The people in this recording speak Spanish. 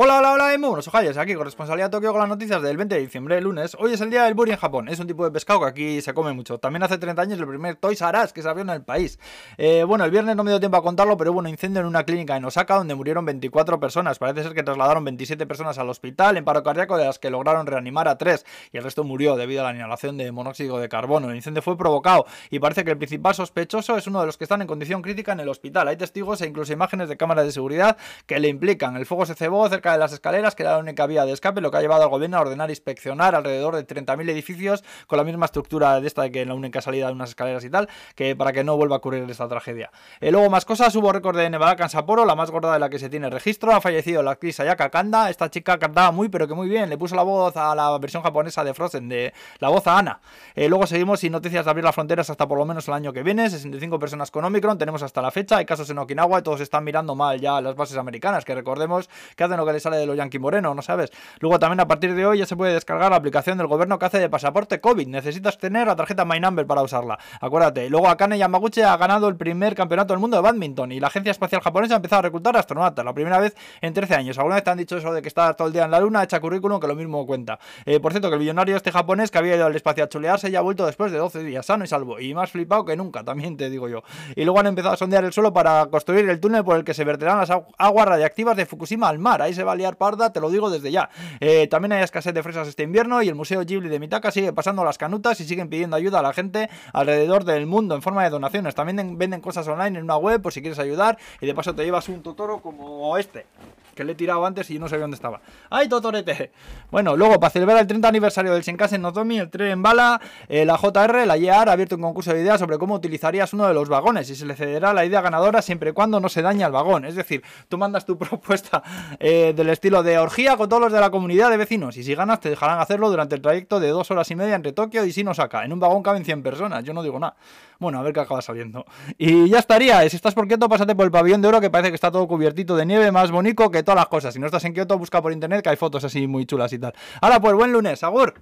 Hola, hola, hola, muy buenos ojalles, aquí con responsabilidad Tokio con las noticias del 20 de diciembre, lunes. Hoy es el día del buri en Japón, es un tipo de pescado que aquí se come mucho. También hace 30 años el primer Toys R que se abrió en el país. Eh, bueno, el viernes no me dio tiempo a contarlo, pero hubo un incendio en una clínica en Osaka donde murieron 24 personas. Parece ser que trasladaron 27 personas al hospital en paro cardíaco, de las que lograron reanimar a 3 y el resto murió debido a la inhalación de monóxido de carbono. El incendio fue provocado y parece que el principal sospechoso es uno de los que están en condición crítica en el hospital. Hay testigos e incluso imágenes de cámaras de seguridad que le implican. El fuego se cebó cerca de las escaleras que la única vía de escape, lo que ha llevado al gobierno a ordenar inspeccionar alrededor de 30.000 edificios con la misma estructura de esta de que la única salida de unas escaleras y tal, que para que no vuelva a ocurrir esta tragedia. Eh, luego más cosas, hubo récord de Nevada en Sapporo, la más gorda de la que se tiene registro, ha fallecido la actriz Ayaka Kanda, esta chica cantaba muy pero que muy bien, le puso la voz a la versión japonesa de Frozen, de la voz a Ana. Eh, luego seguimos sin noticias de abrir las fronteras hasta por lo menos el año que viene, 65 personas con Omicron, tenemos hasta la fecha, hay casos en Okinawa y todos están mirando mal ya las bases americanas, que recordemos que hacen lo que les sale de los Yankee Moreno, ¿no sabes? Luego también a partir de hoy ya se puede descargar la aplicación del gobierno que hace de pasaporte COVID. Necesitas tener la tarjeta My Number para usarla. Acuérdate. Luego Akane Yamaguchi ha ganado el primer campeonato del mundo de badminton y la agencia espacial japonesa ha empezado a reclutar astronautas. La primera vez en 13 años. ¿Alguna vez te han dicho eso de que estás todo el día en la luna? Echa currículum que lo mismo cuenta. Eh, por cierto, que el millonario este japonés que había ido al espacio a chulearse ya ha vuelto después de 12 días, sano y salvo. Y más flipado que nunca, también te digo yo. Y luego han empezado a sondear el suelo para construir el túnel por el que se verterán las aguas radiactivas de Fukushima al mar. Ahí se va parda, te lo digo desde ya. Eh, también hay escasez de fresas este invierno y el Museo Ghibli de Mitaka sigue pasando las canutas y siguen pidiendo ayuda a la gente alrededor del mundo en forma de donaciones. También venden cosas online en una web por si quieres ayudar y de paso te llevas un Totoro como este que le he tirado antes y no sabía dónde estaba. ¡Ay, Totorete! Bueno, luego, para celebrar el 30 aniversario del Shinkansen Nozomi, el tren en bala, eh, la JR, la JR, ha abierto un concurso de ideas sobre cómo utilizarías uno de los vagones y se le cederá la idea ganadora siempre y cuando no se dañe el vagón. Es decir, tú mandas tu propuesta eh, del estilo de orgía con todos los de la comunidad de vecinos y si ganas te dejarán hacerlo durante el trayecto de dos horas y media entre Tokio y Shinosaka. En un vagón caben 100 personas, yo no digo nada. Bueno, a ver qué acaba saliendo. Y ya estaría. Si estás por Kioto, pásate por el pabellón de oro que parece que está todo cubiertito de nieve, más bonito que todas las cosas. Si no estás en Kioto, busca por internet que hay fotos así muy chulas y tal. Ahora pues, buen lunes, Agur.